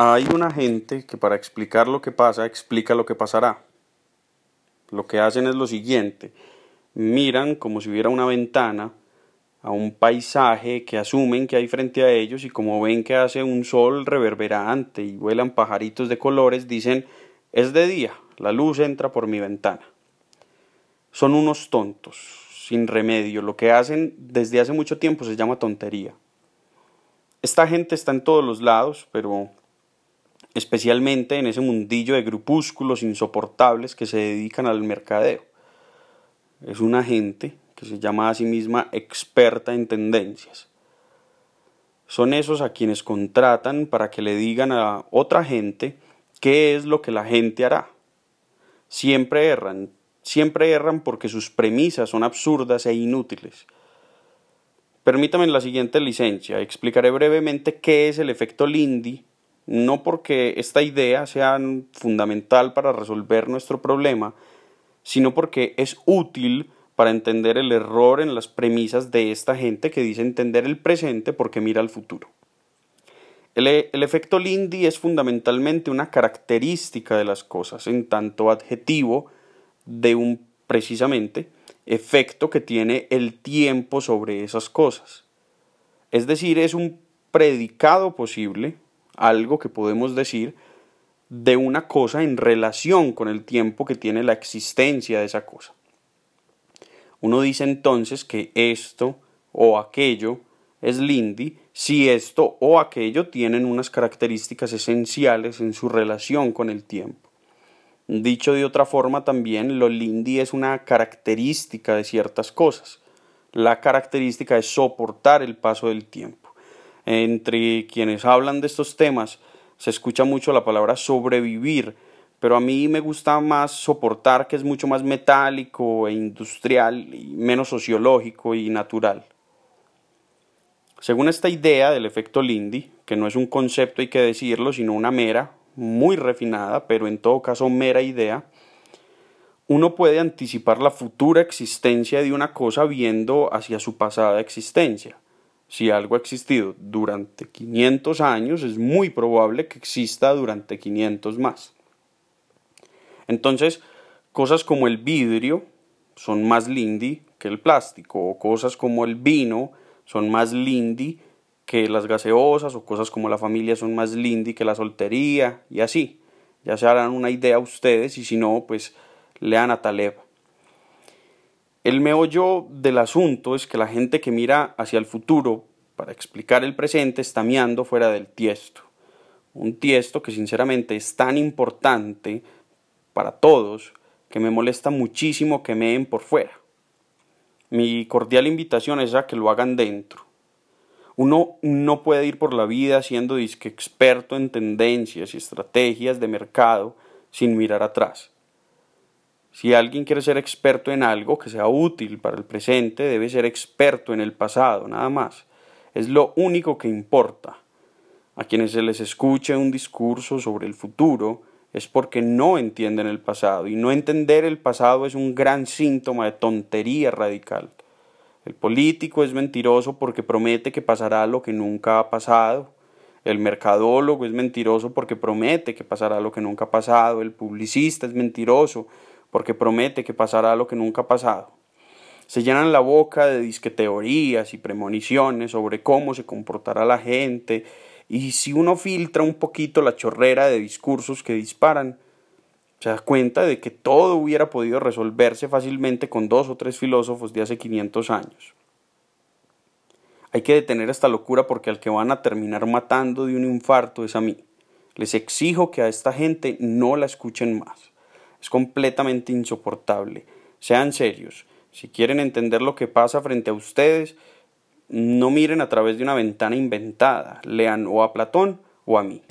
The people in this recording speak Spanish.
Hay una gente que para explicar lo que pasa explica lo que pasará. Lo que hacen es lo siguiente. Miran como si hubiera una ventana a un paisaje que asumen que hay frente a ellos y como ven que hace un sol reverberante y vuelan pajaritos de colores, dicen es de día, la luz entra por mi ventana. Son unos tontos, sin remedio. Lo que hacen desde hace mucho tiempo se llama tontería. Esta gente está en todos los lados, pero especialmente en ese mundillo de grupúsculos insoportables que se dedican al mercadeo. Es una gente que se llama a sí misma experta en tendencias. Son esos a quienes contratan para que le digan a otra gente qué es lo que la gente hará. Siempre erran, siempre erran porque sus premisas son absurdas e inútiles. Permítame la siguiente licencia, explicaré brevemente qué es el efecto Lindy no porque esta idea sea fundamental para resolver nuestro problema, sino porque es útil para entender el error en las premisas de esta gente que dice entender el presente porque mira al futuro. El, el, efecto Lindy es fundamentalmente una característica de las cosas, en tanto adjetivo de un precisamente efecto que tiene el tiempo sobre esas cosas. Es decir, es un predicado posible algo que podemos decir de una cosa en relación con el tiempo que tiene la existencia de esa cosa. Uno dice entonces que esto o aquello es Lindy si esto o aquello tienen unas características esenciales en su relación con el tiempo. Dicho de otra forma también, lo Lindy es una característica de ciertas cosas. La característica es soportar el paso del tiempo entre quienes hablan de estos temas se escucha mucho la palabra sobrevivir, pero a mí me gusta más soportar, que es mucho más metálico e industrial menos sociológico y natural. Según esta idea del efecto Lindy, que no es un concepto hay que decirlo, sino una mera, muy refinada, pero en todo caso mera idea, uno puede anticipar la futura existencia de una cosa viendo hacia su pasada existencia si algo ha existido durante 500 años, es muy probable que exista durante 500 más. Entonces, cosas como el vidrio son más lindy que el plástico, o cosas como el vino son más lindy que las gaseosas, o cosas como la familia son más lindy que la soltería, y así. Ya se harán una idea ustedes, y si no, pues lean a Taleb. El meollo del asunto es que la gente que mira hacia el futuro para explicar el presente está miando fuera del tiesto. Un tiesto que sinceramente es tan importante para todos que me molesta muchísimo que meen por fuera. Mi cordial invitación es a que lo hagan dentro. Uno no puede ir por la vida siendo experto en tendencias y estrategias de mercado sin mirar atrás. Si alguien quiere ser experto en algo que sea útil para el presente, debe ser experto en el pasado, nada más. Es lo único que importa. A quienes se les escuche un discurso sobre el futuro es porque no entienden el pasado, y no entender el pasado es un gran síntoma de tontería radical. El político es mentiroso porque promete que pasará lo que nunca ha pasado. El mercadólogo es mentiroso porque promete que pasará lo que nunca ha pasado. El publicista es mentiroso porque promete que pasará lo que nunca ha pasado. Se llenan la boca de disqueteorías y premoniciones sobre cómo se comportará la gente, y si uno filtra un poquito la chorrera de discursos que disparan, se da cuenta de que todo hubiera podido resolverse fácilmente con dos o tres filósofos de hace 500 años. Hay que detener esta locura porque al que van a terminar matando de un infarto es a mí. Les exijo que a esta gente no la escuchen más. Es completamente insoportable. Sean serios. Si quieren entender lo que pasa frente a ustedes, no miren a través de una ventana inventada, lean o a Platón o a mí.